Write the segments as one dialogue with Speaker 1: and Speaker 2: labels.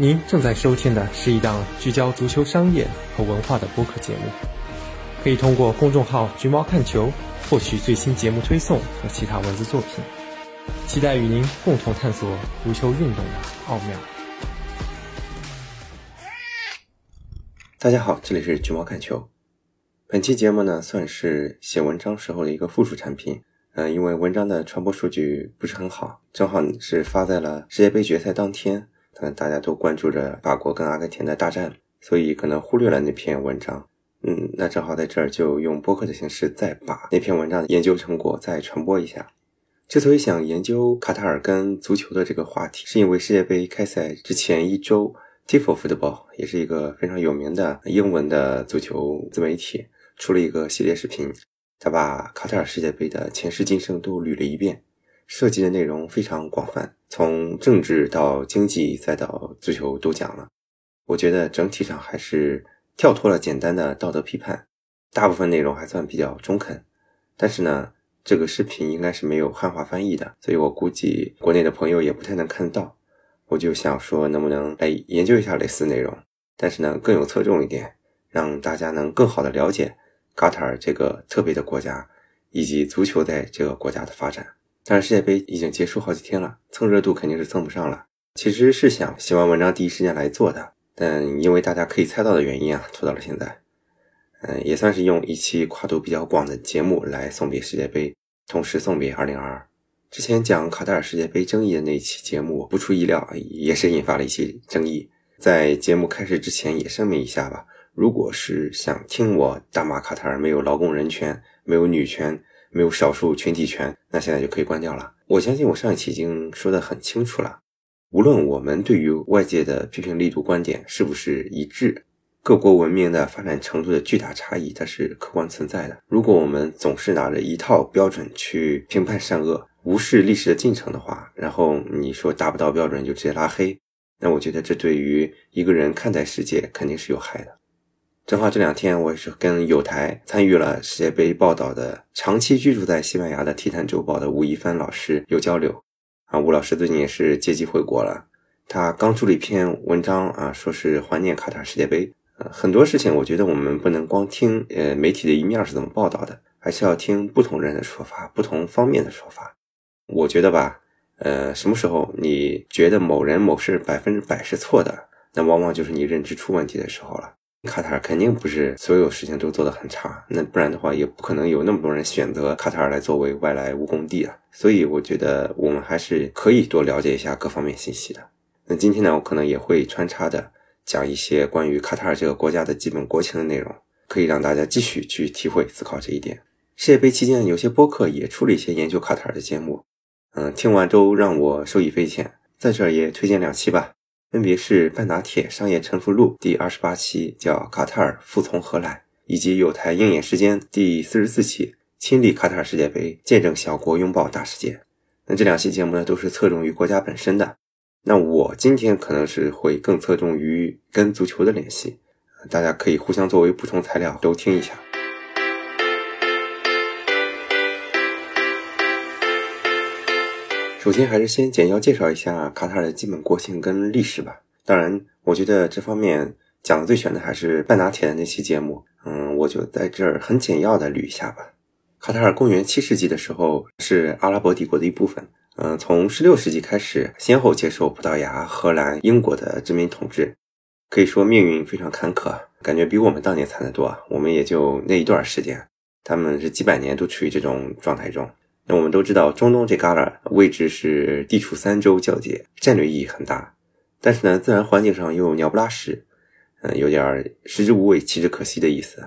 Speaker 1: 您正在收听的是一档聚焦足球商业和文化的播客节目，可以通过公众号“橘猫看球”获取最新节目推送和其他文字作品。期待与您共同探索足球运动的奥妙。
Speaker 2: 大家好，这里是橘猫看球。本期节目呢，算是写文章时候的一个附属产品。嗯，因为文章的传播数据不是很好，正好是发在了世界杯决赛当天，可能，大家都关注着法国跟阿根廷的大战，所以可能忽略了那篇文章。嗯，那正好在这儿就用播客的形式再把那篇文章的研究成果再传播一下。之所以想研究卡塔尔跟足球的这个话题，是因为世界杯开赛之前一周，Tifo Football 也是一个非常有名的英文的足球自媒体，出了一个系列视频。他把卡塔尔世界杯的前世今生都捋了一遍，涉及的内容非常广泛，从政治到经济再到足球都讲了。我觉得整体上还是跳脱了简单的道德批判，大部分内容还算比较中肯。但是呢，这个视频应该是没有汉化翻译的，所以我估计国内的朋友也不太能看到。我就想说，能不能来研究一下类似内容，但是呢更有侧重一点，让大家能更好的了解。卡塔尔这个特别的国家，以及足球在这个国家的发展，但是世界杯已经结束好几天了，蹭热度肯定是蹭不上了。其实是想写完文章第一时间来做的，但因为大家可以猜到的原因啊，拖到了现在。嗯，也算是用一期跨度比较广的节目来送别世界杯，同时送别2022。之前讲卡塔尔世界杯争议的那期节目，不出意料也是引发了一些争议。在节目开始之前也声明一下吧。如果是想听我大骂卡塔尔没有劳工人权、没有女权、没有少数群体权，那现在就可以关掉了。我相信我上一期已经说得很清楚了。无论我们对于外界的批评力度、观点是不是一致，各国文明的发展程度的巨大差异，它是客观存在的。如果我们总是拿着一套标准去评判善恶，无视历史的进程的话，然后你说达不到标准就直接拉黑，那我觉得这对于一个人看待世界肯定是有害的。正好这两天，我是跟有台参与了世界杯报道的、长期居住在西班牙的《体坛周报》的吴一帆老师有交流。啊，吴老师最近也是借机回国了。他刚出了一篇文章啊，说是怀念卡塔世界杯。呃，很多事情我觉得我们不能光听呃媒体的一面是怎么报道的，还是要听不同人的说法、不同方面的说法。我觉得吧，呃，什么时候你觉得某人某事百分之百是错的，那往往就是你认知出问题的时候了。卡塔尔肯定不是所有事情都做得很差，那不然的话也不可能有那么多人选择卡塔尔来作为外来务工地啊。所以我觉得我们还是可以多了解一下各方面信息的。那今天呢，我可能也会穿插的讲一些关于卡塔尔这个国家的基本国情的内容，可以让大家继续去体会思考这一点。世界杯期间，有些播客也出了一些研究卡塔尔的节目，嗯，听完都让我受益匪浅，在这儿也推荐两期吧。分别是《半打铁商业沉浮录》第二十八期，叫《卡塔尔服从何来》，以及有台鹰眼时间第四十四期，亲历卡塔尔世界杯，见证小国拥抱大世界。那这两期节目呢，都是侧重于国家本身的。那我今天可能是会更侧重于跟足球的联系，大家可以互相作为补充材料都听一下。首先还是先简要介绍一下卡塔尔的基本国情跟历史吧。当然，我觉得这方面讲的最全的还是半打铁的那期节目。嗯，我就在这儿很简要的捋一下吧。卡塔尔公元七世纪的时候是阿拉伯帝国的一部分。嗯，从十六世纪开始，先后接受葡萄牙、荷兰、英国的殖民统治，可以说命运非常坎坷，感觉比我们当年惨得多。我们也就那一段时间，他们是几百年都处于这种状态中。那我们都知道，中东这旮旯位置是地处三洲交界，战略意义很大。但是呢，自然环境上又鸟不拉屎，嗯，有点食之无味，弃之可惜的意思。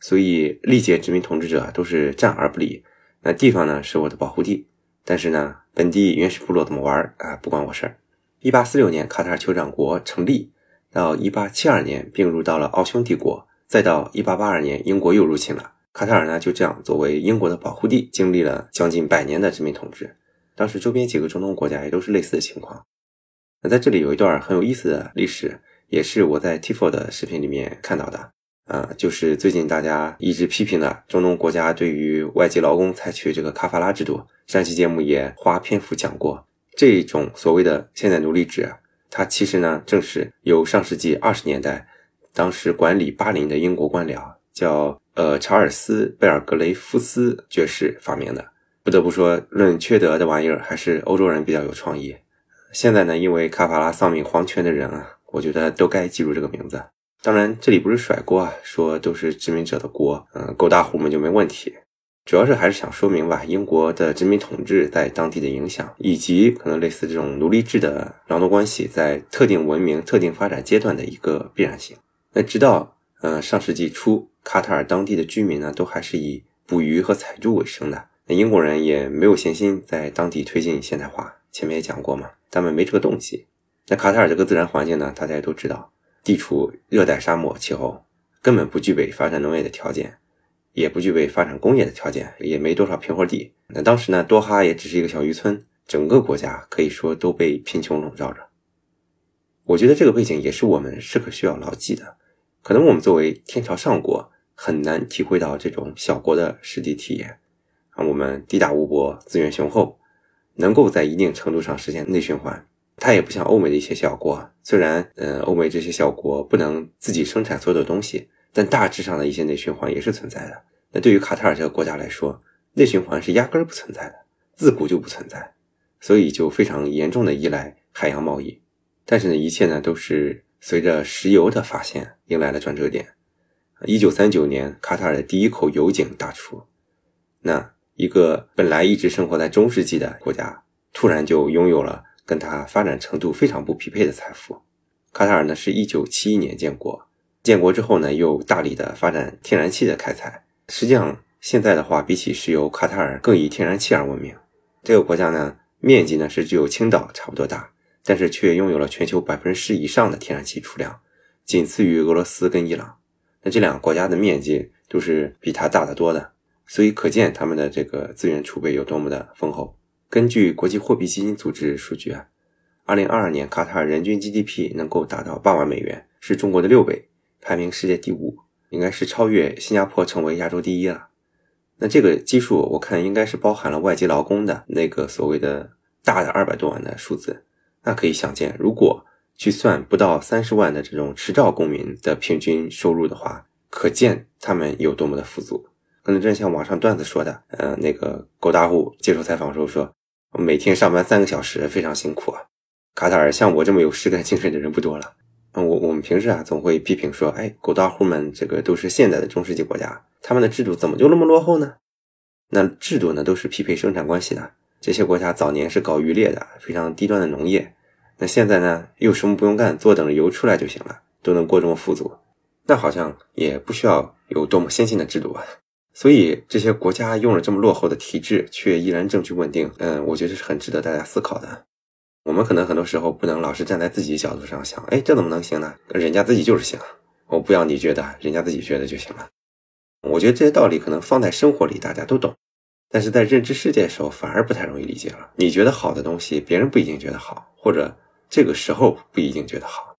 Speaker 2: 所以历届殖民统治者都是战而不理。那地方呢是我的保护地，但是呢，本地原始部落怎么玩啊，不关我事儿。一八四六年，卡塔尔酋长国成立，到一八七二年并入到了奥匈帝国，再到一八八二年，英国又入侵了。卡塔尔呢，就这样作为英国的保护地，经历了将近百年的殖民统治。当时周边几个中东国家也都是类似的情况。那在这里有一段很有意思的历史，也是我在 Tifo 的视频里面看到的。啊，就是最近大家一直批评的中东国家对于外籍劳工采取这个卡法拉制度。上期节目也花篇幅讲过，这种所谓的现代奴隶制，它其实呢正是由上世纪二十年代当时管理巴林的英国官僚叫呃查尔斯·贝尔格雷夫斯爵士发明的。不得不说，论缺德的玩意儿，还是欧洲人比较有创意。现在呢，因为卡法拉丧命黄泉的人啊，我觉得都该记住这个名字。当然，这里不是甩锅啊，说都是殖民者的锅，嗯，狗大户们就没问题。主要是还是想说明吧，英国的殖民统治在当地的影响，以及可能类似这种奴隶制的劳动关系在特定文明、特定发展阶段的一个必然性。那直到呃上世纪初，卡塔尔当地的居民呢，都还是以捕鱼和采珠为生的。那英国人也没有闲心在当地推进现代化，前面也讲过嘛，他们没这个动机。那卡塔尔这个自然环境呢，大家也都知道。地处热带沙漠气候，根本不具备发展农业的条件，也不具备发展工业的条件，也没多少平活地。那当时呢，多哈也只是一个小渔村，整个国家可以说都被贫穷笼罩着。我觉得这个背景也是我们时刻需要牢记的。可能我们作为天朝上国，很难体会到这种小国的实际体验。啊，我们地大物博，资源雄厚，能够在一定程度上实现内循环。它也不像欧美的一些小国，虽然，呃，欧美这些小国不能自己生产所有的东西，但大致上的一些内循环也是存在的。那对于卡塔尔这个国家来说，内循环是压根儿不存在的，自古就不存在，所以就非常严重的依赖海洋贸易。但是呢，一切呢都是随着石油的发现迎来了转折点。一九三九年，卡塔尔的第一口油井大出，那一个本来一直生活在中世纪的国家，突然就拥有了。跟它发展程度非常不匹配的财富，卡塔尔呢是一九七一年建国，建国之后呢又大力的发展天然气的开采。实际上现在的话，比起石油，卡塔尔更以天然气而闻名。这个国家呢面积呢是只有青岛差不多大，但是却拥有了全球百分之十以上的天然气储量，仅次于俄罗斯跟伊朗。那这两个国家的面积都是比它大得多的，所以可见他们的这个资源储备有多么的丰厚。根据国际货币基金组织数据啊，二零二二年卡塔尔人均 GDP 能够达到八万美元，是中国的六倍，排名世界第五，应该是超越新加坡成为亚洲第一了。那这个基数我看应该是包含了外籍劳工的那个所谓的大的二百多万的数字。那可以想见，如果去算不到三十万的这种持照公民的平均收入的话，可见他们有多么的富足。可能真像网上段子说的，呃，那个狗大户接受采访时候说。我每天上班三个小时，非常辛苦啊。卡塔尔像我这么有实干精神的人不多了。我我们平时啊总会批评说，哎，狗大户们这个都是现代的中世纪国家，他们的制度怎么就那么落后呢？那制度呢都是匹配生产关系的。这些国家早年是搞渔猎的，非常低端的农业。那现在呢又什么不用干，坐等着油出来就行了，都能过这么富足，那好像也不需要有多么先进的制度啊。所以这些国家用了这么落后的体制，却依然政局稳定。嗯，我觉得是很值得大家思考的。我们可能很多时候不能老是站在自己角度上想，哎，这怎么能行呢？人家自己就是行，我不要你觉得，人家自己觉得就行了。我觉得这些道理可能放在生活里大家都懂，但是在认知世界的时候反而不太容易理解了。你觉得好的东西，别人不一定觉得好，或者这个时候不一定觉得好，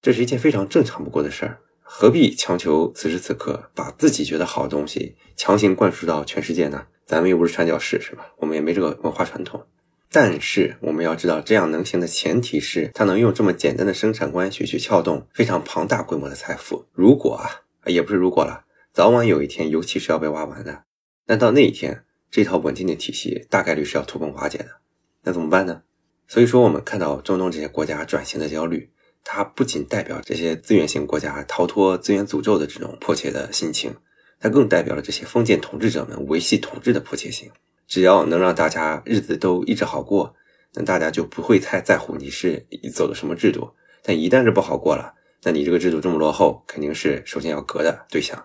Speaker 2: 这是一件非常正常不过的事儿。何必强求此时此刻把自己觉得好的东西强行灌输到全世界呢？咱们又不是传教士，是吧？我们也没这个文化传统。但是我们要知道，这样能行的前提是，他能用这么简单的生产关系去撬动非常庞大规模的财富。如果啊，也不是如果了，早晚有一天油气是要被挖完的。那到那一天，这套稳定的体系大概率是要土崩瓦解的。那怎么办呢？所以说，我们看到中东这些国家转型的焦虑。它不仅代表这些资源型国家逃脱资源诅咒的这种迫切的心情，它更代表了这些封建统治者们维系统治的迫切性。只要能让大家日子都一直好过，那大家就不会太在乎你是走的什么制度。但一旦是不好过了，那你这个制度这么落后，肯定是首先要革的对象。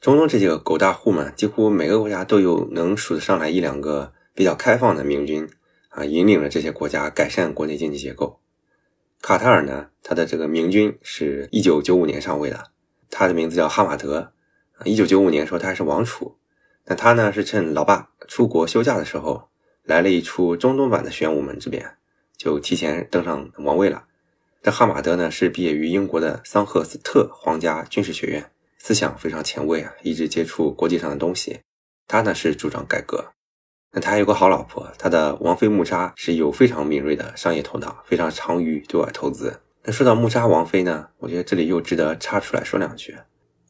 Speaker 2: 中东这几个狗大户们，几乎每个国家都有能数得上来一两个比较开放的明君啊，引领了这些国家改善国内经济结构。卡塔尔呢，他的这个明君是一九九五年上位的，他的名字叫哈马德。一九九五年时候他是王储，那他呢是趁老爸出国休假的时候，来了一出中东版的玄武门之变，就提前登上王位了。这哈马德呢是毕业于英国的桑赫斯特皇家军事学院，思想非常前卫啊，一直接触国际上的东西。他呢是主张改革。那他还有个好老婆，他的王妃穆扎是有非常敏锐的商业头脑，非常长于对外投资。那说到穆扎王妃呢，我觉得这里又值得插出来说两句，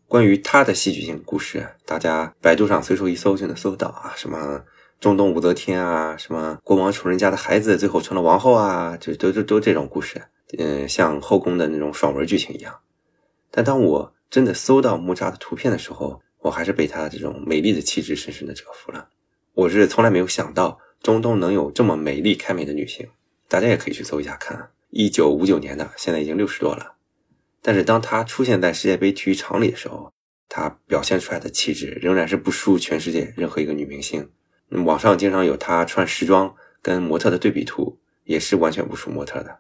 Speaker 2: 关于她的戏剧性故事，大家百度上随手一搜就能搜到啊，什么中东武则天啊，什么国王宠人家的孩子最后成了王后啊，就都都都这种故事，嗯，像后宫的那种爽文剧情一样。但当我真的搜到穆扎的图片的时候，我还是被她这种美丽的气质深深的折服了。我是从来没有想到中东能有这么美丽开美的女性，大家也可以去搜一下看。一九五九年的，现在已经六十多了。但是当她出现在世界杯体育场里的时候，她表现出来的气质仍然是不输全世界任何一个女明星。网上经常有她穿时装跟模特的对比图，也是完全不输模特的。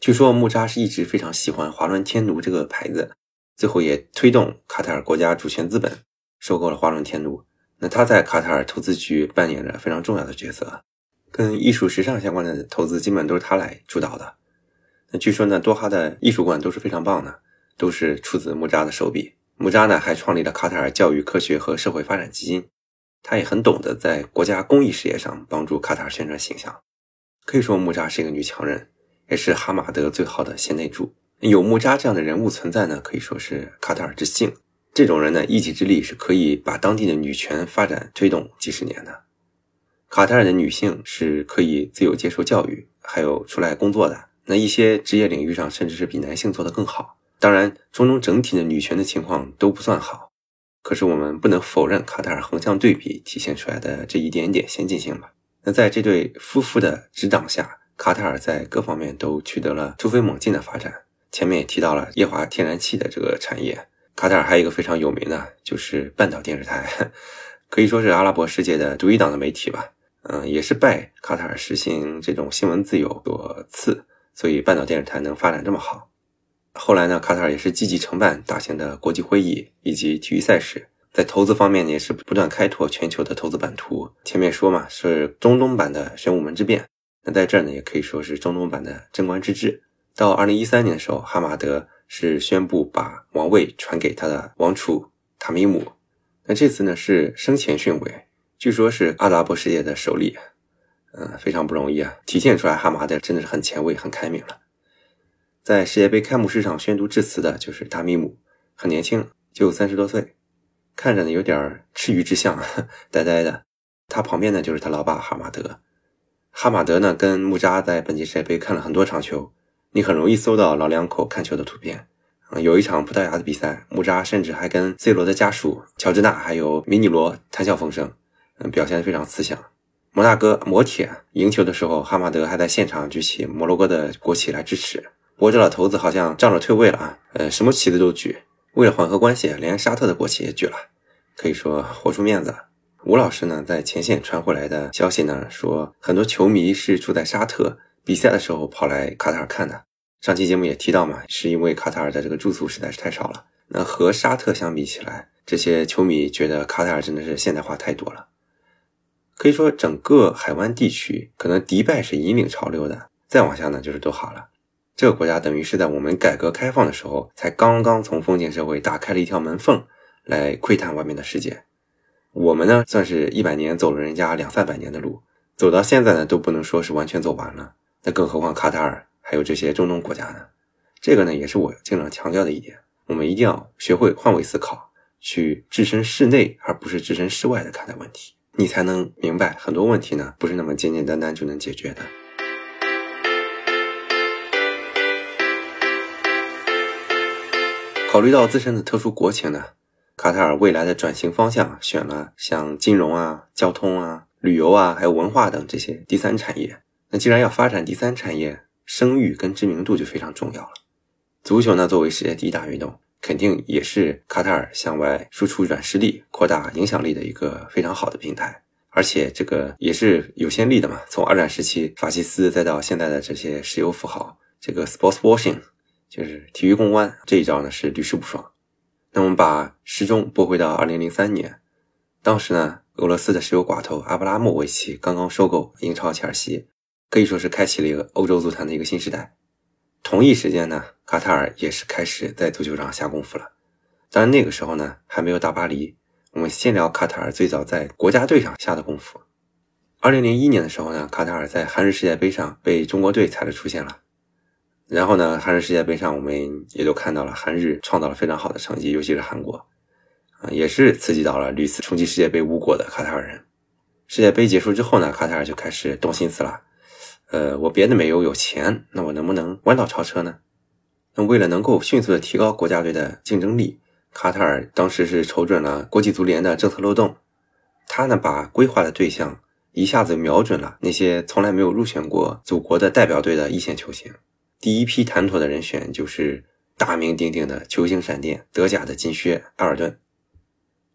Speaker 2: 据说穆扎是一直非常喜欢华伦天奴这个牌子，最后也推动卡塔尔国家主权资本收购了华伦天奴。那他在卡塔尔投资局扮演着非常重要的角色，跟艺术时尚相关的投资基本都是他来主导的。那据说呢，多哈的艺术馆都是非常棒的，都是出自穆扎的手笔。穆扎呢还创立了卡塔尔教育、科学和社会发展基金，他也很懂得在国家公益事业上帮助卡塔尔宣传形象。可以说，穆扎是一个女强人，也是哈马德最好的贤内助。有穆扎这样的人物存在呢，可以说是卡塔尔之幸。这种人呢，一己之力是可以把当地的女权发展推动几十年的。卡塔尔的女性是可以自由接受教育，还有出来工作的。那一些职业领域上，甚至是比男性做得更好。当然，中东整体的女权的情况都不算好。可是我们不能否认卡塔尔横向对比体现出来的这一点点先进性吧？那在这对夫妇的指导下，卡塔尔在各方面都取得了突飞猛进的发展。前面也提到了液化天然气的这个产业。卡塔尔还有一个非常有名的，就是半岛电视台，可以说是阿拉伯世界的独一档的媒体吧。嗯，也是拜卡塔尔实行这种新闻自由所赐，所以半岛电视台能发展这么好。后来呢，卡塔尔也是积极承办大型的国际会议以及体育赛事，在投资方面呢也是不断开拓全球的投资版图。前面说嘛，是中东版的玄武门之变，那在这儿呢也可以说是中东版的贞观之治。到二零一三年的时候，哈马德。是宣布把王位传给他的王储塔米姆。那这次呢是生前逊位，据说是阿拉伯世界的首例，嗯，非常不容易啊，体现出来哈马德真的是很前卫、很开明了。在世界杯开幕式上宣读致辞的就是塔米姆，很年轻，就三十多岁，看着呢有点赤鱼之相，呆呆的。他旁边呢就是他老爸哈马德。哈马德呢跟穆扎在本届世界杯看了很多场球。你很容易搜到老两口看球的图片。嗯，有一场葡萄牙的比赛，穆扎甚至还跟 C 罗的家属乔治纳还有米尼罗谈笑风生，嗯，表现得非常慈祥。摩纳哥摩铁赢球的时候，哈马德还在现场举起摩洛哥的国旗来支持。不过这老头子好像仗着退位了啊，呃，什么旗子都举。为了缓和关系，连沙特的国旗也举了，可以说活出面子了。吴老师呢，在前线传回来的消息呢，说很多球迷是住在沙特。比赛的时候跑来卡塔尔看的，上期节目也提到嘛，是因为卡塔尔的这个住宿实在是太少了。那和沙特相比起来，这些球迷觉得卡塔尔真的是现代化太多了。可以说，整个海湾地区可能迪拜是引领潮流的，再往下呢就是多哈了。这个国家等于是在我们改革开放的时候，才刚刚从封建社会打开了一条门缝，来窥探外面的世界。我们呢，算是一百年走了人家两三百年的路，走到现在呢，都不能说是完全走完了。那更何况卡塔尔还有这些中东国家呢？这个呢也是我经常强调的一点，我们一定要学会换位思考，去置身事内而不是置身事外的看待问题，你才能明白很多问题呢不是那么简简单单就能解决的。考虑到自身的特殊国情呢，卡塔尔未来的转型方向选了像金融啊、交通啊、旅游啊，还有文化等这些第三产业。那既然要发展第三产业，声誉跟知名度就非常重要了。足球呢，作为世界第一大运动，肯定也是卡塔尔向外输出软实力、扩大影响力的一个非常好的平台。而且这个也是有先例的嘛。从二战时期法西斯，再到现在的这些石油富豪，这个 sports washing 就是体育公关这一招呢，是屡试不爽。那我们把时钟拨回到二零零三年，当时呢，俄罗斯的石油寡头阿布拉莫维奇刚刚收购英超切尔西。可以说是开启了一个欧洲足坛的一个新时代。同一时间呢，卡塔尔也是开始在足球上下功夫了。当然那个时候呢，还没有大巴黎。我们先聊卡塔尔最早在国家队上下的功夫。二零零一年的时候呢，卡塔尔在韩日世界杯上被中国队踩着出现了。然后呢，韩日世界杯上我们也都看到了，韩日创造了非常好的成绩，尤其是韩国，啊，也是刺激到了屡次冲击世界杯无果的卡塔尔人。世界杯结束之后呢，卡塔尔就开始动心思了。呃，我别的没有，有钱，那我能不能弯道超车呢？那为了能够迅速的提高国家队的竞争力，卡塔尔当时是瞅准了国际足联的政策漏洞，他呢把规划的对象一下子瞄准了那些从来没有入选过祖国的代表队的一线球星。第一批谈妥的人选就是大名鼎鼎的球星闪电德甲的金靴埃尔顿。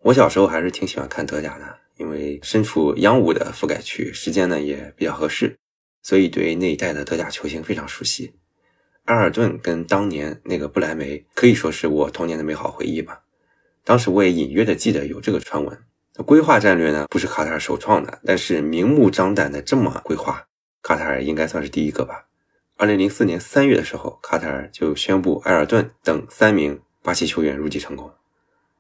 Speaker 2: 我小时候还是挺喜欢看德甲的，因为身处央五的覆盖区，时间呢也比较合适，所以对那一代的德甲球星非常熟悉。埃尔顿跟当年那个不莱梅可以说是我童年的美好回忆吧。当时我也隐约的记得有这个传闻。规划战略呢不是卡塔尔首创的，但是明目张胆的这么规划，卡塔尔应该算是第一个吧。二零零四年三月的时候，卡塔尔就宣布埃尔顿等三名巴西球员入籍成功。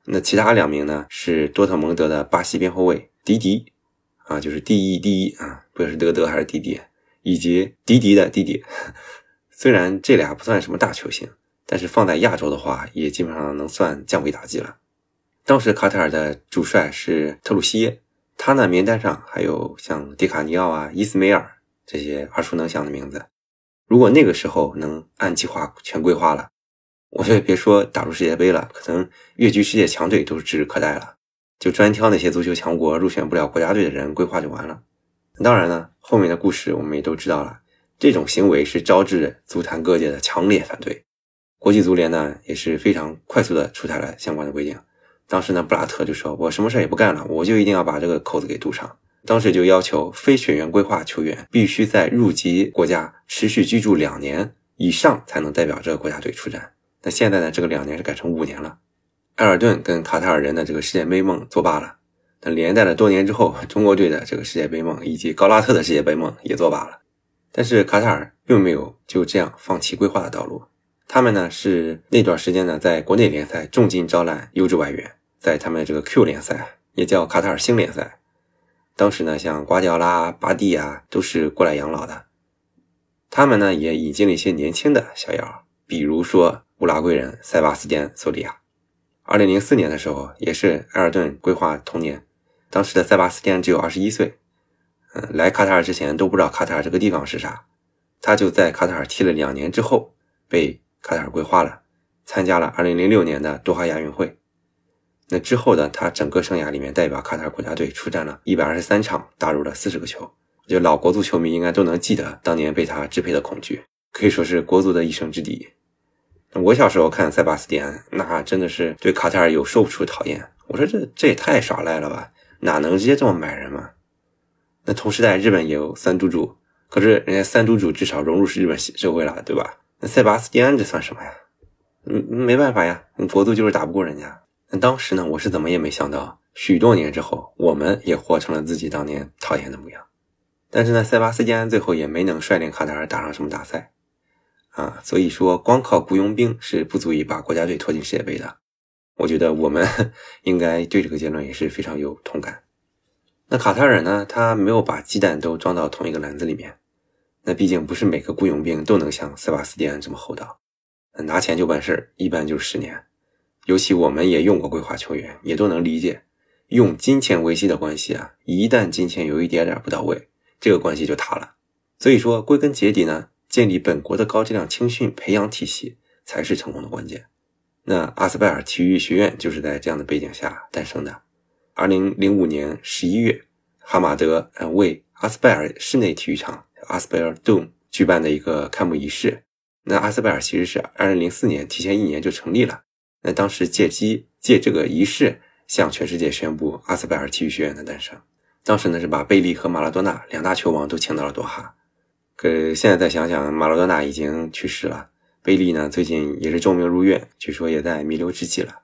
Speaker 2: 那其他两名呢？是多特蒙德的巴西边后卫迪迪，啊，就是 D E D 啊，不知道是德德还是迪迪，以及迪迪的弟弟。虽然这俩不算什么大球星，但是放在亚洲的话，也基本上能算降维打击了。当时卡塔尔的主帅是特鲁西耶，他呢名单上还有像迪卡尼奥啊、伊斯梅尔这些耳熟能详的名字。如果那个时候能按计划全规划了，我就别说打入世界杯了，可能跃居世界强队都是指日可待了。就专挑那些足球强国入选不了国家队的人规划就完了。当然呢，后面的故事我们也都知道了，这种行为是招致足坛各界的强烈反对。国际足联呢也是非常快速的出台了相关的规定。当时呢，布拉特就说：“我什么事也不干了，我就一定要把这个口子给堵上。”当时就要求非血缘规划球员必须在入籍国家持续居住两年以上才能代表这个国家队出战。那现在呢，这个两年是改成五年了。埃尔顿跟卡塔尔人的这个世界杯梦作罢了。连带了多年之后，中国队的这个世界杯梦以及高拉特的世界杯梦也作罢了。但是卡塔尔并没有就这样放弃规划的道路。他们呢是那段时间呢在国内联赛重金招揽优质外援，在他们这个 Q 联赛也叫卡塔尔星联赛。当时呢，像瓜迪奥拉、巴蒂啊，都是过来养老的。他们呢，也引进了一些年轻的小妖，比如说乌拉圭人塞巴斯蒂安·索里亚。二零零四年的时候，也是埃尔顿规划同年，当时的塞巴斯蒂安只有二十一岁。嗯，来卡塔尔之前都不知道卡塔尔这个地方是啥，他就在卡塔尔踢了两年之后，被卡塔尔规划了，参加了二零零六年的多哈亚运会。那之后呢？他整个生涯里面代表卡塔尔国家队出战了一百二十三场，打入了四十个球。就老国足球迷应该都能记得当年被他支配的恐惧，可以说是国足的一生之敌。我小时候看塞巴斯蒂安，那真的是对卡塔尔有说不出讨厌。我说这这也太耍赖了吧？哪能直接这么买人嘛？那同时代日本也有三都主，可是人家三都主至少融入是日本社会了，对吧？那塞巴斯蒂安这算什么呀？嗯，没办法呀，国足就是打不过人家。那当时呢，我是怎么也没想到，许多年之后，我们也活成了自己当年讨厌的模样。但是呢，塞巴斯蒂安最后也没能率领卡塔尔打上什么大赛啊。所以说，光靠雇佣兵是不足以把国家队拖进世界杯的。我觉得我们 应该对这个结论也是非常有同感。那卡塔尔呢，他没有把鸡蛋都装到同一个篮子里面。那毕竟不是每个雇佣兵都能像塞巴斯蒂安这么厚道，拿钱就办事儿一般就是十年。尤其我们也用过规划球员，也都能理解，用金钱维系的关系啊，一旦金钱有一点点不到位，这个关系就塌了。所以说，归根结底呢，建立本国的高质量青训培养体系才是成功的关键。那阿斯拜尔体育学院就是在这样的背景下诞生的。二零零五年十一月，哈马德呃为阿斯拜尔室内体育场阿斯拜尔 Dome 举办的一个开幕仪式。那阿斯拜尔其实是二零零四年提前一年就成立了。那当时借机借这个仪式向全世界宣布阿斯拜尔体育学院的诞生。当时呢是把贝利和马拉多纳两大球王都请到了多哈。可现在再想想，马拉多纳已经去世了，贝利呢最近也是重病入院，据说也在弥留之际了。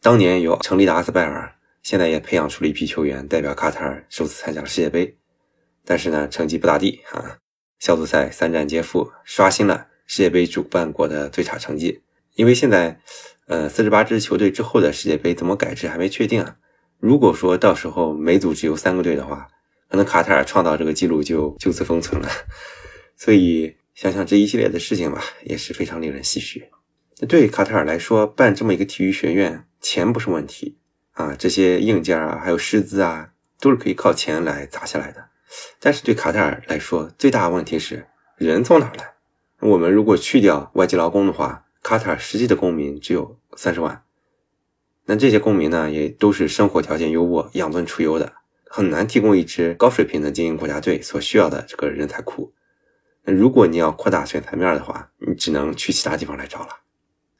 Speaker 2: 当年有成立的阿斯拜尔，现在也培养出了一批球员，代表卡塔尔首次参加世界杯。但是呢成绩不咋地啊，小组赛三战皆负，刷新了世界杯主办国的最差成绩。因为现在。呃，四十八支球队之后的世界杯怎么改制还没确定啊。如果说到时候每组只有三个队的话，可能卡塔尔创造这个记录就就此封存了。所以想想这一系列的事情吧，也是非常令人唏嘘。那对卡塔尔来说，办这么一个体育学院，钱不是问题啊，这些硬件啊，还有师资啊，都是可以靠钱来砸下来的。但是对卡塔尔来说，最大的问题是人从哪来？我们如果去掉外籍劳工的话，卡塔尔实际的公民只有三十万。那这些公民呢，也都是生活条件优渥、养尊处优的，很难提供一支高水平的精英国家队所需要的这个人才库。那如果你要扩大选材面的话，你只能去其他地方来找了。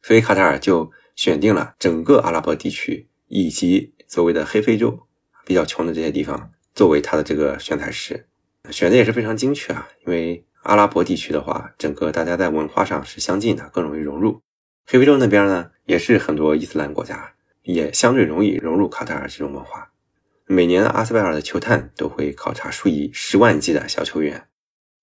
Speaker 2: 所以卡塔尔就选定了整个阿拉伯地区以及所谓的黑非洲比较穷的这些地方作为他的这个选材师，选的也是非常精确啊。因为阿拉伯地区的话，整个大家在文化上是相近的，更容易融入。黑非洲那边呢，也是很多伊斯兰国家。也相对容易融入卡塔尔这种文化。每年阿斯拜尔的球探都会考察数以十万计的小球员。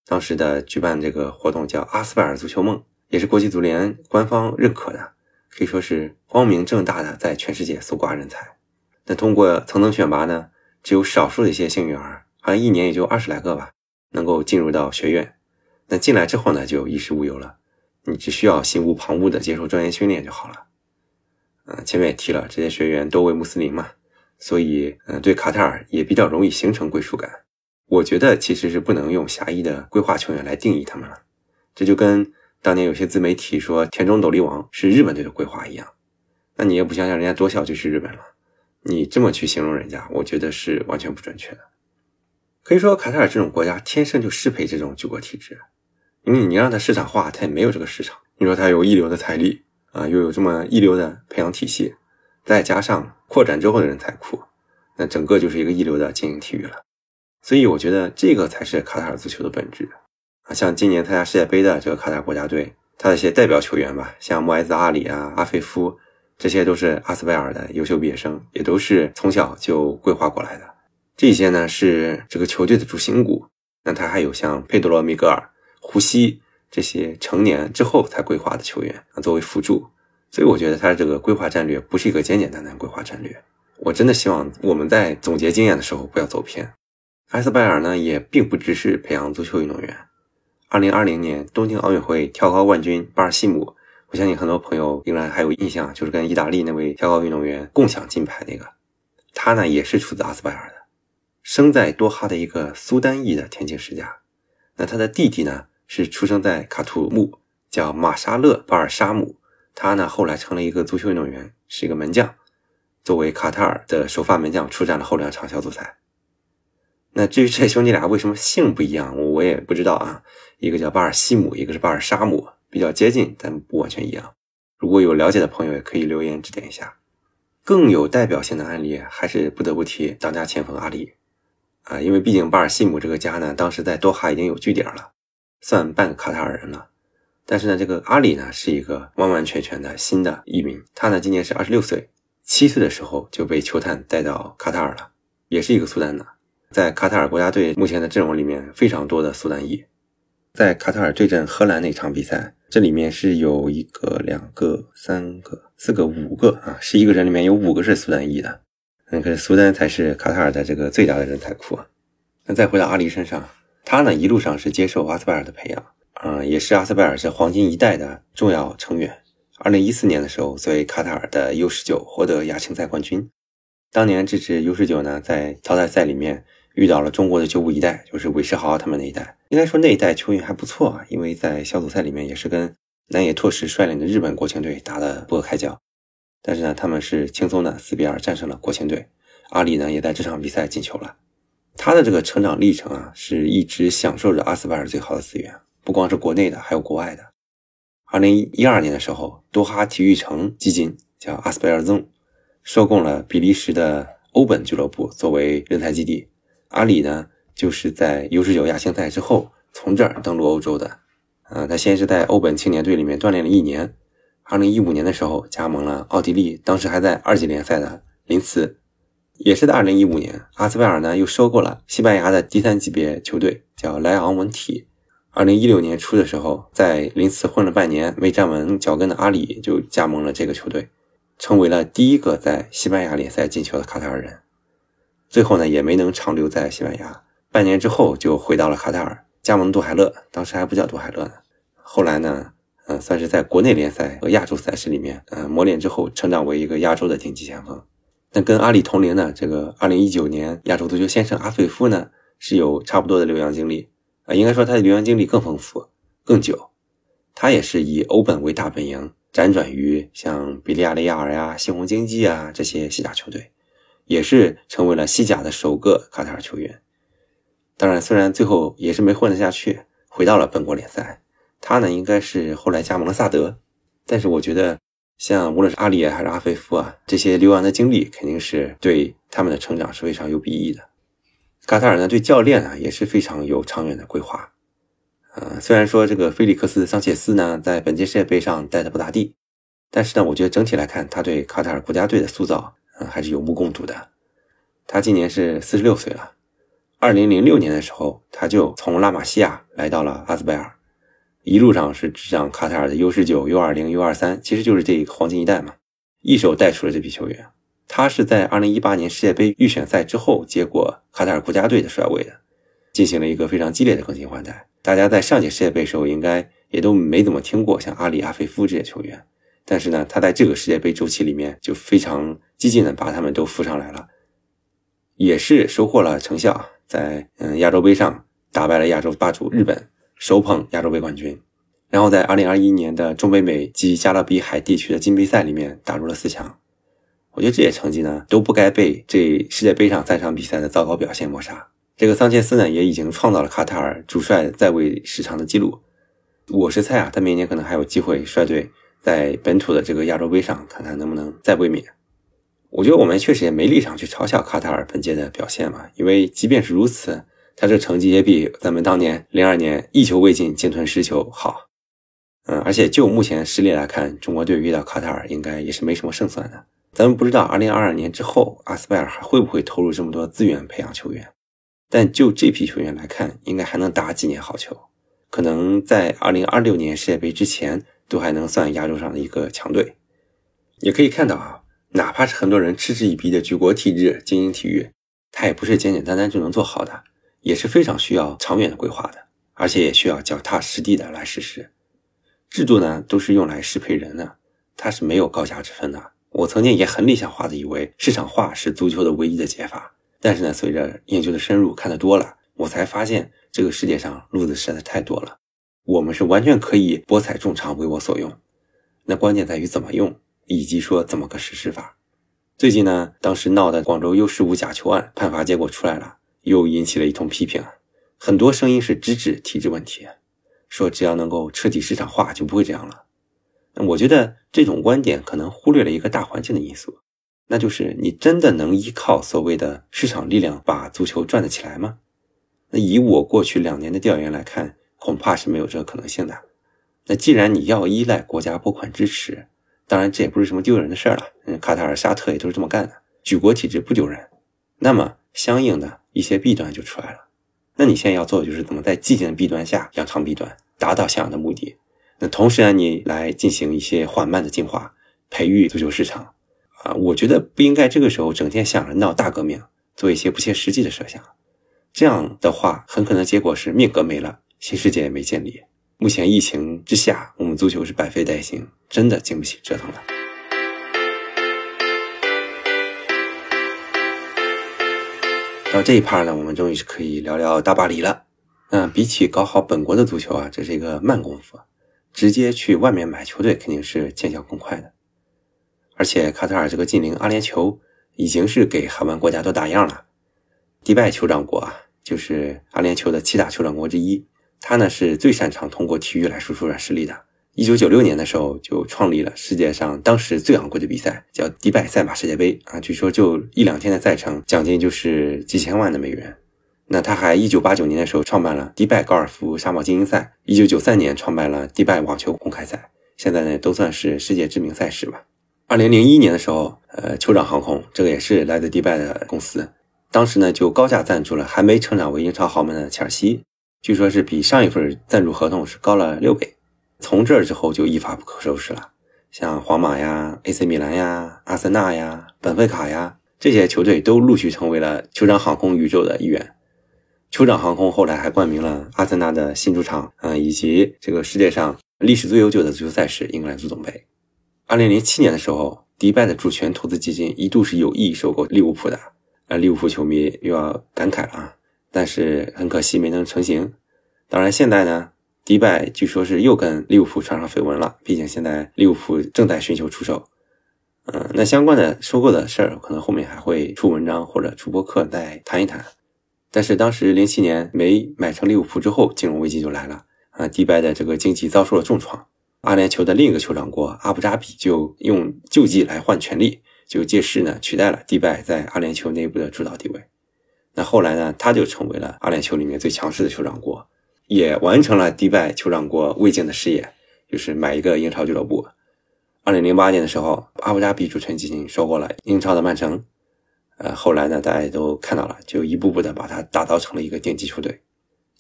Speaker 2: 当时的举办这个活动叫阿斯拜尔足球梦，也是国际足联官方认可的，可以说是光明正大的在全世界搜刮人才。那通过层层选拔呢，只有少数的一些幸运儿，好像一年也就二十来个吧，能够进入到学院。那进来之后呢，就衣食无忧了，你只需要心无旁骛的接受专业训练就好了。嗯，前面也提了，这些学员多为穆斯林嘛，所以，嗯，对卡塔尔也比较容易形成归属感。我觉得其实是不能用狭义的规划球员来定义他们了，这就跟当年有些自媒体说田中斗笠王是日本队的规划一样，那你也不想想人家多小就去日本了，你这么去形容人家，我觉得是完全不准确的。可以说卡塔尔这种国家天生就适配这种举国体制，因为你让它市场化，它也没有这个市场。你说它有一流的财力。啊，又有这么一流的培养体系，再加上扩展之后的人才库，那整个就是一个一流的精英体育了。所以我觉得这个才是卡塔尔足球的本质啊。像今年参加世界杯的这个卡塔尔国家队，他的一些代表球员吧，像穆埃兹·阿里啊、阿菲夫，这些都是阿斯拜尔的优秀毕业生，也都是从小就规划过来的。这些呢是这个球队的主心骨。那他还有像佩德罗·米格尔、胡西。这些成年之后才规划的球员啊，作为辅助，所以我觉得他这个规划战略不是一个简简单单规划战略。我真的希望我们在总结经验的时候不要走偏。埃斯拜尔呢，也并不只是培养足球运动员。二零二零年东京奥运会跳高冠军巴尔西姆，我相信很多朋友应该还有印象，就是跟意大利那位跳高运动员共享金牌那个，他呢也是出自阿斯拜尔的，生在多哈的一个苏丹裔的田径世家。那他的弟弟呢？是出生在卡图木，叫马沙勒巴尔沙姆。他呢后来成了一个足球运动员，是一个门将。作为卡塔尔的首发门将，出战了后两场小组赛。那至于这兄弟俩为什么姓不一样，我也不知道啊。一个叫巴尔西姆，一个是巴尔沙姆，比较接近，但不完全一样。如果有了解的朋友，也可以留言指点一下。更有代表性的案例，还是不得不提当家前锋阿里啊，因为毕竟巴尔西姆这个家呢，当时在多哈已经有据点了。算半个卡塔尔人了，但是呢，这个阿里呢是一个完完全全的新的移民。他呢今年是二十六岁，七岁的时候就被球探带到卡塔尔了，也是一个苏丹的。在卡塔尔国家队目前的阵容里面，非常多的苏丹裔。在卡塔尔对阵荷兰那场比赛，这里面是有一个、两个、三个、四个、五个啊，十一个人里面有五个是苏丹裔的。那可是苏丹才是卡塔尔的这个最大的人才库啊。那再回到阿里身上。他呢一路上是接受阿斯拜尔的培养，啊，也是阿斯拜尔这黄金一代的重要成员。二零一四年的时候，作为卡塔尔的 U 十九获得亚青赛冠军。当年这支 U 十九呢，在淘汰赛里面遇到了中国的九五一代，就是韦世豪他们那一代。应该说那一代球员还不错啊，因为在小组赛里面也是跟南野拓实率领的日本国青队打得不可开交。但是呢，他们是轻松的四比二战胜了国青队。阿里呢，也在这场比赛进球了。他的这个成长历程啊，是一直享受着阿斯拜尔最好的资源，不光是国内的，还有国外的。二零一二年的时候，多哈体育城基金叫阿斯拜尔宗，收购了比利时的欧本俱乐部作为人才基地。阿里呢，就是在 U 十九亚青赛之后从这儿登陆欧洲的。呃，他先是在欧本青年队里面锻炼了一年。二零一五年的时候，加盟了奥地利，当时还在二级联赛的林茨。也是在二零一五年，阿斯拜尔呢又收购了西班牙的第三级别球队，叫莱昂文体。二零一六年初的时候，在林茨混了半年没站稳脚跟的阿里就加盟了这个球队，成为了第一个在西班牙联赛进球的卡塔尔人。最后呢，也没能长留在西班牙，半年之后就回到了卡塔尔，加盟杜海勒，当时还不叫杜海勒呢。后来呢，嗯，算是在国内联赛和亚洲赛事里面，嗯，磨练之后，成长为一个亚洲的顶级前锋。那跟阿里同龄的这个2019年亚洲足球先生阿费夫呢，是有差不多的留洋经历啊，应该说他的留洋经历更丰富、更久。他也是以欧本为大本营，辗转于像比利亚雷亚尔呀、西红经济啊这些西甲球队，也是成为了西甲的首个卡塔尔球员。当然，虽然最后也是没混得下去，回到了本国联赛。他呢，应该是后来加盟了萨德，但是我觉得。像无论是阿里还是阿菲夫啊，这些留洋的经历肯定是对他们的成长是非常有裨益的。卡塔尔呢，对教练啊也是非常有长远的规划。呃，虽然说这个菲利克斯·桑切斯呢在本届世界杯上带的不咋地，但是呢，我觉得整体来看，他对卡塔尔国家队的塑造，嗯，还是有目共睹的。他今年是四十六岁了，二零零六年的时候，他就从拉玛西亚来到了阿兹贝尔。一路上是执掌卡塔尔的 U 十九、U 二零、U 二三，其实就是这一个黄金一代嘛，一手带出了这批球员。他是在二零一八年世界杯预选赛之后接过卡塔尔国家队的帅位的，进行了一个非常激烈的更新换代。大家在上届世界杯时候应该也都没怎么听过像阿里、阿菲夫这些球员，但是呢，他在这个世界杯周期里面就非常激进的把他们都扶上来了，也是收获了成效，在嗯亚洲杯上打败了亚洲霸主日本。手捧亚洲杯冠军，然后在2021年的中北美及加勒比海地区的金杯赛里面打入了四强。我觉得这些成绩呢都不该被这世界杯上三场比赛的糟糕表现抹杀。这个桑切斯呢也已经创造了卡塔尔主帅在位时长的记录。我是猜啊，他明年可能还有机会率队在本土的这个亚洲杯上看看能不能再卫冕。我觉得我们确实也没立场去嘲笑卡塔尔本届的表现嘛，因为即便是如此。他这成绩也比咱们当年零二年一球未进进吞十球好，嗯，而且就目前实力来看，中国队遇到卡塔尔应该也是没什么胜算的。咱们不知道二零二二年之后阿斯拜尔还会不会投入这么多资源培养球员，但就这批球员来看，应该还能打几年好球，可能在二零二六年世界杯之前都还能算亚洲上的一个强队。也可以看到啊，哪怕是很多人嗤之以鼻的举国体制精英体育，它也不是简简单单就能做好的。也是非常需要长远的规划的，而且也需要脚踏实地的来实施。制度呢，都是用来适配人的，它是没有高下之分的。我曾经也很理想化的以为市场化是足球的唯一的解法，但是呢，随着研究的深入，看得多了，我才发现这个世界上路子实在太多了。我们是完全可以博采众长，为我所用。那关键在于怎么用，以及说怎么个实施法。最近呢，当时闹的广州 U 十五假球案判罚结果出来了。又引起了一通批评，很多声音是直指体制问题，说只要能够彻底市场化就不会这样了。我觉得这种观点可能忽略了一个大环境的因素，那就是你真的能依靠所谓的市场力量把足球转得起来吗？那以我过去两年的调研来看，恐怕是没有这个可能性的。那既然你要依赖国家拨款支持，当然这也不是什么丢人的事儿了，嗯，卡塔尔、沙特也都是这么干的，举国体制不丢人。那么相应的。一些弊端就出来了，那你现在要做的就是怎么在既定的弊端下扬长避短，达到想要的目的。那同时呢，你来进行一些缓慢的进化，培育足球市场。啊，我觉得不应该这个时候整天想着闹大革命，做一些不切实际的设想。这样的话，很可能结果是命格没了，新世界也没建立。目前疫情之下，我们足球是百废待兴，真的经不起折腾了。到这一趴呢，我们终于是可以聊聊大巴黎了。那比起搞好本国的足球啊，这是一个慢功夫，直接去外面买球队肯定是见效更快的。而且卡塔尔这个近邻阿联酋已经是给海湾国家都打样了。迪拜酋长国啊，就是阿联酋的七大酋长国之一，他呢是最擅长通过体育来输出软实力的。一九九六年的时候，就创立了世界上当时最昂贵的比赛，叫迪拜赛马世界杯啊。据说就一两天的赛程，奖金就是几千万的美元。那他还一九八九年的时候创办了迪拜高尔夫沙漠精英赛，一九九三年创办了迪拜网球公开赛，现在呢都算是世界知名赛事吧。二零零一年的时候，呃，酋长航空这个也是来自迪拜的公司，当时呢就高价赞助了还没成长为英超豪门的切尔西，据说是比上一份赞助合同是高了六倍。从这儿之后就一发不可收拾了，像皇马呀、AC 米兰呀、阿森纳呀、本菲卡呀这些球队都陆续成为了酋长航空宇宙的一员。酋长航空后来还冠名了阿森纳的新主场，嗯，以及这个世界上历史最悠久的足球赛事——英格兰足总杯。二零零七年的时候，迪拜的主权投资基金一度是有意收购利物浦的，啊，利物浦球迷又要感慨了啊，但是很可惜没能成行。当然，现在呢，迪拜据说是又跟利物浦传上绯闻了，毕竟现在利物浦正在寻求出售。嗯，那相关的收购的事儿，可能后面还会出文章或者出播客再谈一谈。但是当时零七年没买成利物浦之后，金融危机就来了啊，迪拜的这个经济遭受了重创。阿联酋的另一个酋长国阿布扎比就用救济来换权力，就借势呢取代了迪拜在阿联酋内部的主导地位。那后来呢，他就成为了阿联酋里面最强势的酋长国。也完成了迪拜酋长国未竟的事业，就是买一个英超俱乐部。二零零八年的时候，阿布扎比主权基金收购了英超的曼城。呃，后来呢，大家都看到了，就一步步的把它打造成了一个顶级球队。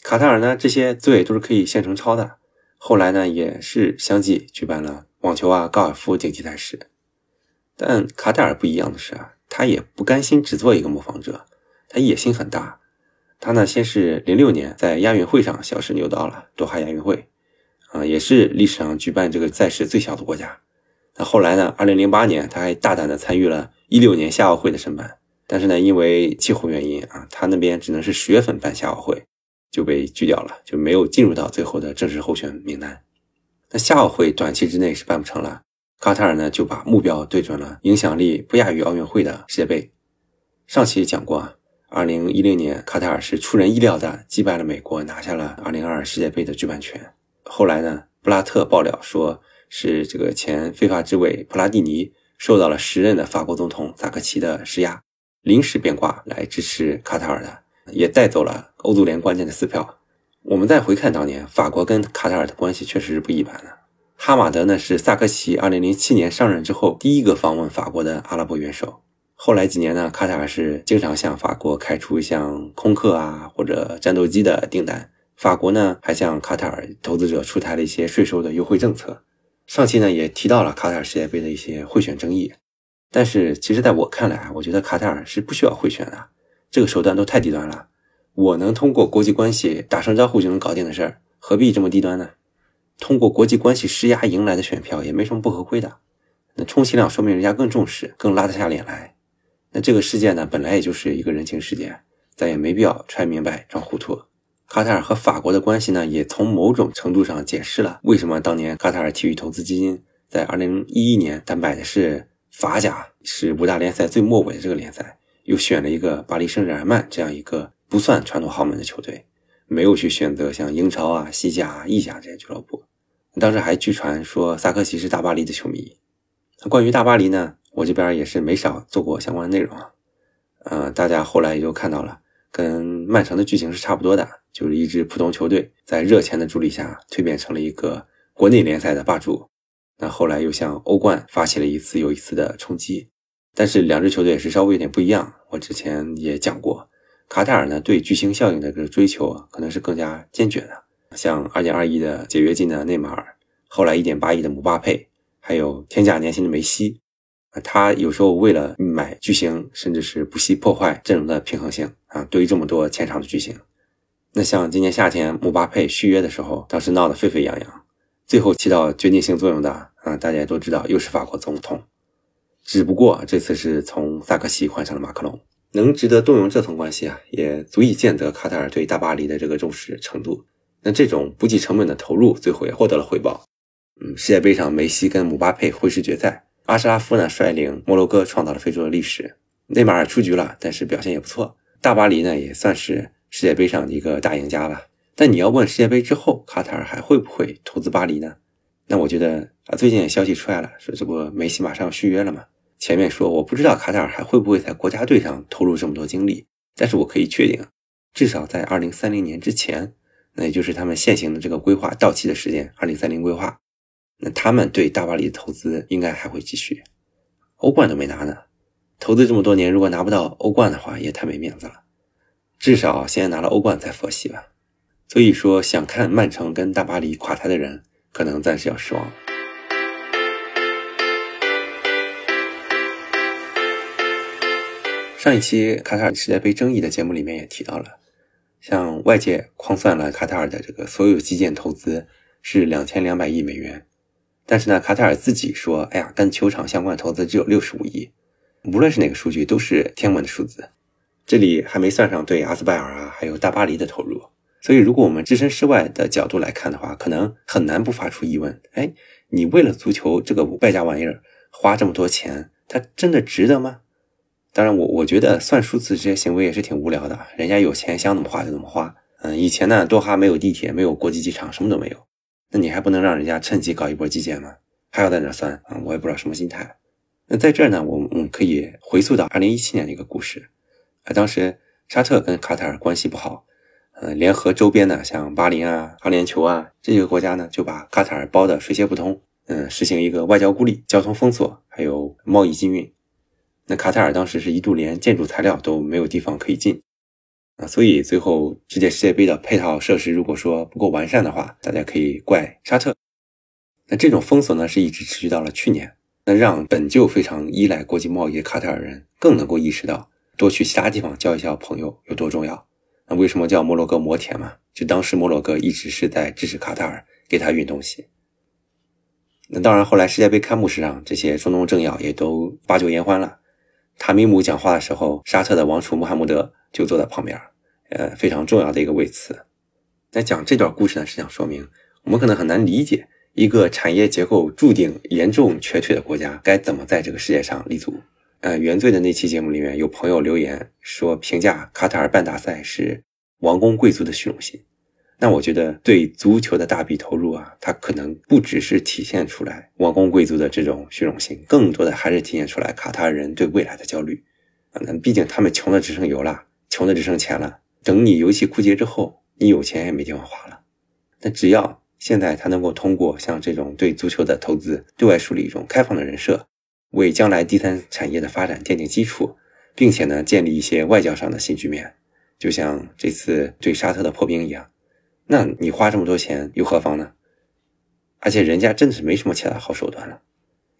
Speaker 2: 卡塔尔呢，这些队都是可以现成抄的。后来呢，也是相继举办了网球啊、高尔夫顶级赛事。但卡塔尔不一样的是啊，他也不甘心只做一个模仿者，他野心很大。他呢，先是零六年在亚运会上小试牛刀了多哈亚运会，啊，也是历史上举办这个赛事最小的国家。那后来呢，二零零八年他还大胆的参与了一六年夏奥会的申办，但是呢，因为气候原因啊，他那边只能是十月份办夏奥会，就被拒掉了，就没有进入到最后的正式候选名单。那夏奥会短期之内是办不成了，卡塔尔呢就把目标对准了影响力不亚于奥运会的世界杯。上期讲过啊。二零一零年，卡塔尔是出人意料的击败了美国，拿下了二零二二世界杯的举办权。后来呢，布拉特爆料说是这个前非法执委普拉蒂尼受到了时任的法国总统萨科齐的施压，临时变卦来支持卡塔尔的，也带走了欧足联关键的四票。我们再回看当年，法国跟卡塔尔的关系确实是不一般的。哈马德呢是萨科齐二零零七年上任之后第一个访问法国的阿拉伯元首。后来几年呢，卡塔尔是经常向法国开出像空客啊或者战斗机的订单。法国呢还向卡塔尔投资者出台了一些税收的优惠政策。上期呢也提到了卡塔尔世界杯的一些贿选争议。但是其实在我看来，我觉得卡塔尔是不需要贿选的，这个手段都太低端了。我能通过国际关系打声招呼就能搞定的事儿，何必这么低端呢？通过国际关系施压赢来的选票也没什么不合规的。那充其量说明人家更重视，更拉得下脸来。那这个事件呢，本来也就是一个人情世件，咱也没必要揣明白装糊涂。卡塔尔和法国的关系呢，也从某种程度上解释了为什么当年卡塔尔体育投资基金在2011年他买的是法甲，是五大联赛最末尾的这个联赛，又选了一个巴黎圣日耳曼这样一个不算传统豪门的球队，没有去选择像英超啊、西甲、意甲这些俱乐部。当时还据传说萨科齐是大巴黎的球迷。关于大巴黎呢？我这边也是没少做过相关的内容啊，呃，大家后来也就看到了，跟曼城的剧情是差不多的，就是一支普通球队在热钱的助力下蜕变成了一个国内联赛的霸主，那后来又向欧冠发起了一次又一次的冲击，但是两支球队也是稍微有点不一样。我之前也讲过，卡塔尔呢对巨星效应的这个追求可能是更加坚决的，像二点二亿的解约金的内马尔，后来一点八亿的姆巴佩，还有天价年薪的梅西。他有时候为了买巨星，甚至是不惜破坏阵容的平衡性啊！对于这么多前场的巨星，那像今年夏天姆巴佩续约的时候，当时闹得沸沸扬扬，最后起到决定性作用的啊，大家都知道，又是法国总统，只不过这次是从萨科齐换上了马克龙，能值得动用这层关系啊，也足以见得卡塔尔对大巴黎的这个重视程度。那这种不计成本的投入，最后也获得了回报。嗯，世界杯上梅西跟姆巴佩会师决赛。阿什拉夫呢率领摩洛哥创造了非洲的历史，内马尔出局了，但是表现也不错。大巴黎呢也算是世界杯上的一个大赢家了。但你要问世界杯之后卡塔尔还会不会投资巴黎呢？那我觉得啊，最近消息出来了，说这不梅西马上要续约了吗？前面说我不知道卡塔尔还会不会在国家队上投入这么多精力，但是我可以确定，至少在二零三零年之前，那也就是他们现行的这个规划到期的时间，二零三零规划。那他们对大巴黎的投资应该还会继续，欧冠都没拿呢，投资这么多年，如果拿不到欧冠的话，也太没面子了。至少先拿了欧冠再佛系吧。所以说，想看曼城跟大巴黎垮台的人，可能暂时要失望。上一期卡塔尔世界杯争议的节目里面也提到了，像外界框算了卡塔尔的这个所有基建投资是两千两百亿美元，但是呢，卡塔尔自己说，哎呀，跟球场相关的投资只有六十五亿。无论是哪个数据，都是天文的数字。这里还没算上对阿斯拜尔啊，还有大巴黎的投入。所以，如果我们置身事外的角度来看的话，可能很难不发出疑问：哎，你为了足球这个败家玩意儿花这么多钱，它真的值得吗？当然，我我觉得算数字这些行为也是挺无聊的。人家有钱想怎么花就怎么花。嗯，以前呢，多哈没有地铁，没有国际机场，什么都没有。那你还不能让人家趁机搞一波基建吗？还要在那算啊？我也不知道什么心态。那在这儿呢，我们我们可以回溯到二零一七年的一个故事。啊，当时沙特跟卡塔尔关系不好，呃，联合周边的像巴林啊、阿联酋啊这几个国家呢，就把卡塔尔包的水泄不通，嗯，实行一个外交孤立、交通封锁，还有贸易禁运。那卡塔尔当时是一度连建筑材料都没有地方可以进，啊，所以最后这届世界杯的配套设施如果说不够完善的话，大家可以怪沙特。那这种封锁呢，是一直持续到了去年。那让本就非常依赖国际贸易的卡塔尔人更能够意识到，多去其他地方交一交朋友有多重要。那为什么叫摩洛哥摩铁嘛？就当时摩洛哥一直是在支持卡塔尔，给他运东西。那当然，后来世界杯开幕式上，这些中东政要也都把酒言欢了。塔米姆讲话的时候，沙特的王储穆罕默德就坐在旁边，呃，非常重要的一个位词。那讲这段故事呢，是想说明我们可能很难理解。一个产业结构注定严重缺退的国家，该怎么在这个世界上立足？呃，原罪的那期节目里面有朋友留言说，评价卡塔尔办大赛是王公贵族的虚荣心。那我觉得，对足球的大笔投入啊，它可能不只是体现出来王公贵族的这种虚荣心，更多的还是体现出来卡塔尔人对未来的焦虑。啊，那毕竟他们穷的只剩油了，穷的只剩钱了。等你游戏枯竭之后，你有钱也没地方花了。那只要。现在他能够通过像这种对足球的投资，对外树立一种开放的人设，为将来第三产业的发展奠定基础，并且呢，建立一些外交上的新局面，就像这次对沙特的破冰一样。那你花这么多钱又何妨呢？而且人家真的是没什么其他好手段了，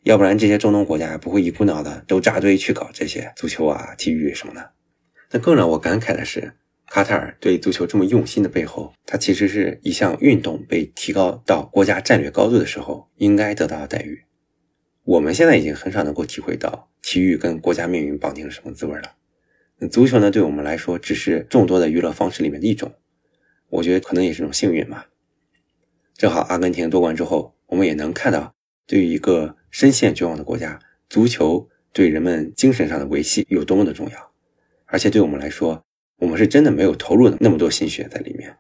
Speaker 2: 要不然这些中东国家不会一股脑的都扎堆去搞这些足球啊、体育什么的。那更让我感慨的是。卡塔尔对足球这么用心的背后，它其实是一项运动被提高到国家战略高度的时候应该得到的待遇。我们现在已经很少能够体会到体育跟国家命运绑定是什么滋味了。足球呢，对我们来说只是众多的娱乐方式里面的一种，我觉得可能也是种幸运吧。正好阿根廷夺冠之后，我们也能看到，对于一个深陷绝望的国家，足球对人们精神上的维系有多么的重要，而且对我们来说。我们是真的没有投入那么多心血在里面。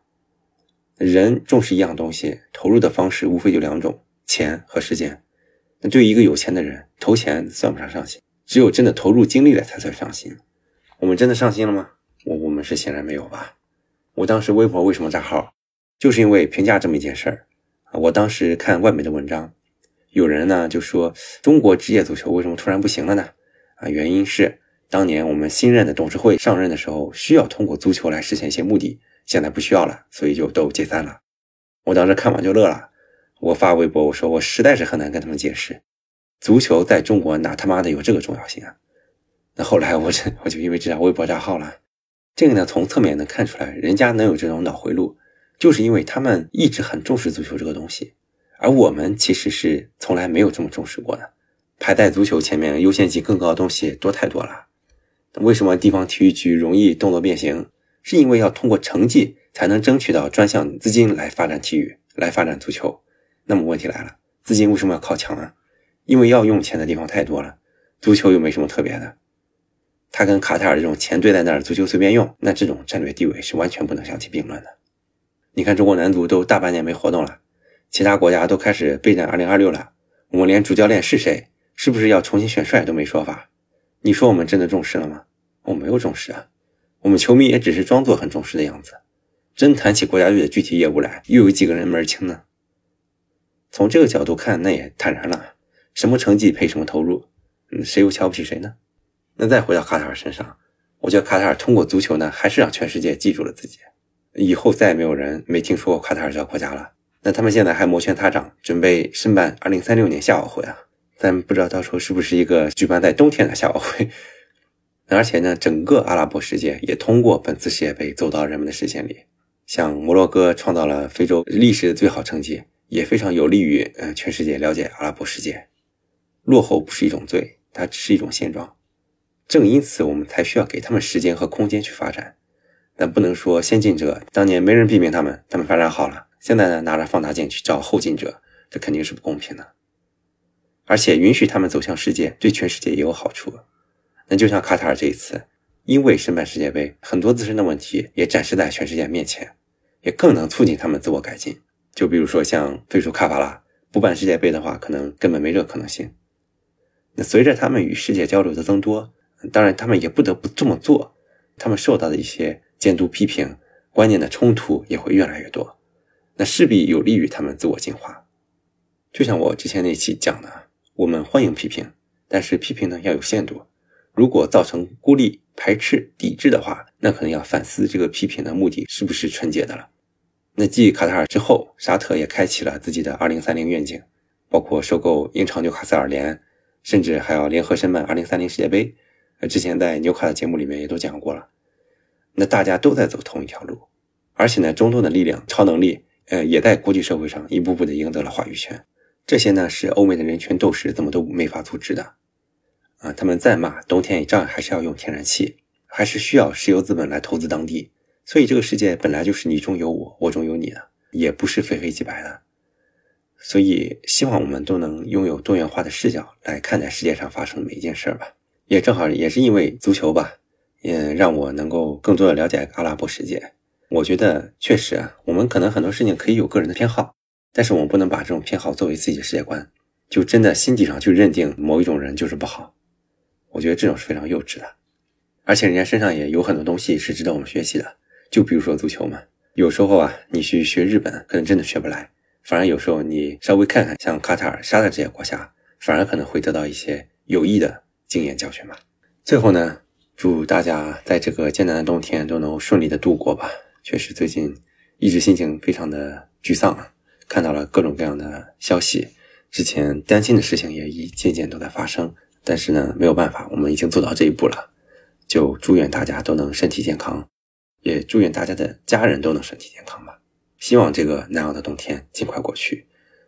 Speaker 2: 人重视一样东西，投入的方式无非就两种：钱和时间。那对于一个有钱的人，投钱算不上上心，只有真的投入精力了才算上心。我们真的上心了吗？我我们是显然没有吧。我当时微博为什么炸号，就是因为评价这么一件事儿啊。我当时看外媒的文章，有人呢就说中国职业足球为什么突然不行了呢？啊，原因是。当年我们新任的董事会上任的时候，需要通过足球来实现一些目的，现在不需要了，所以就都解散了。我当时看完就乐了，我发微博我说我实在是很难跟他们解释，足球在中国哪他妈的有这个重要性啊？那后来 我这我就因为这条微博账号了。这个呢，从侧面能看出来，人家能有这种脑回路，就是因为他们一直很重视足球这个东西，而我们其实是从来没有这么重视过的，排在足球前面优先级更高的东西多太多了。为什么地方体育局容易动作变形？是因为要通过成绩才能争取到专项资金来发展体育，来发展足球。那么问题来了，资金为什么要靠墙啊？因为要用钱的地方太多了，足球又没什么特别的。他跟卡塔尔这种钱堆在那儿，足球随便用，那这种战略地位是完全不能相提并论的。你看中国男足都大半年没活动了，其他国家都开始备战2026了，我们连主教练是谁，是不是要重新选帅都没说法。你说我们真的重视了吗？我没有重视啊，我们球迷也只是装作很重视的样子。真谈起国家队的具体业务来，又有几个人门儿清呢？从这个角度看，那也坦然了。什么成绩配什么投入，谁又瞧不起谁呢？那再回到卡塔尔身上，我觉得卡塔尔通过足球呢，还是让全世界记住了自己。以后再也没有人没听说过卡塔尔这个国家了。那他们现在还摩拳擦掌，准备申办2036年夏奥会啊。咱不知道到时候是不是一个举办在冬天的夏奥会。而且呢，整个阿拉伯世界也通过本次世界杯走到人们的视线里。像摩洛哥创造了非洲历史的最好成绩，也非常有利于呃全世界了解阿拉伯世界。落后不是一种罪，它只是一种现状。正因此，我们才需要给他们时间和空间去发展。但不能说先进者当年没人批评他们，他们发展好了，现在呢拿着放大镜去照后进者，这肯定是不公平的。而且允许他们走向世界，对全世界也有好处。那就像卡塔尔这一次，因为申办世界杯，很多自身的问题也展示在全世界面前。也更能促进他们自我改进。就比如说像退出卡巴拉不办世界杯的话，可能根本没这个可能性。那随着他们与世界交流的增多，当然他们也不得不这么做。他们受到的一些监督、批评、观念的冲突也会越来越多。那势必有利于他们自我进化。就像我之前那期讲的，我们欢迎批评，但是批评呢要有限度。如果造成孤立、排斥、抵制的话，那可能要反思这个批评的目的是不是纯洁的了。那继卡塔尔之后，沙特也开启了自己的2030愿景，包括收购英超纽卡斯尔联，甚至还要联合申办2030世界杯。呃，之前在纽卡的节目里面也都讲过了。那大家都在走同一条路，而且呢，中东的力量、超能力，呃，也在国际社会上一步步的赢得了话语权。这些呢，是欧美的人权斗士怎么都没法阻止的。啊，他们再骂，冬天也照样还是要用天然气，还是需要石油资本来投资当地。所以这个世界本来就是你中有我，我中有你的，也不是非黑即白的。所以希望我们都能拥有多元化的视角来看待世界上发生的每一件事儿吧。也正好也是因为足球吧，也让我能够更多的了解阿拉伯世界。我觉得确实啊，我们可能很多事情可以有个人的偏好，但是我们不能把这种偏好作为自己的世界观，就真的心底上去认定某一种人就是不好。我觉得这种是非常幼稚的，而且人家身上也有很多东西是值得我们学习的。就比如说足球嘛，有时候啊，你去学日本，可能真的学不来；反而有时候你稍微看看像卡塔尔、沙特这些国家，反而可能会得到一些有益的经验教训吧。最后呢，祝大家在这个艰难的冬天都能顺利的度过吧。确实，最近一直心情非常的沮丧啊，看到了各种各样的消息，之前担心的事情也一件件都在发生。但是呢，没有办法，我们已经走到这一步了，就祝愿大家都能身体健康。也祝愿大家的家人都能身体健康吧。希望这个难熬的冬天尽快过去，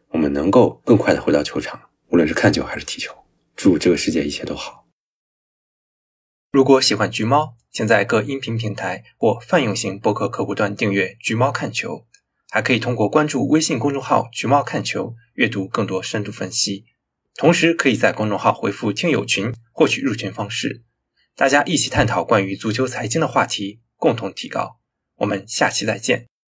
Speaker 2: 我们能够更快的回到球场，无论是看球还是踢球。祝这个世界一切都好。
Speaker 1: 如果喜欢橘猫，请在各音频平台或泛用型博客客户端订阅“橘猫看球”，还可以通过关注微信公众号“橘猫看球”阅读更多深度分析。同时，可以在公众号回复“听友群”获取入群方式，大家一起探讨关于足球财经的话题。共同提高，我们下期再见。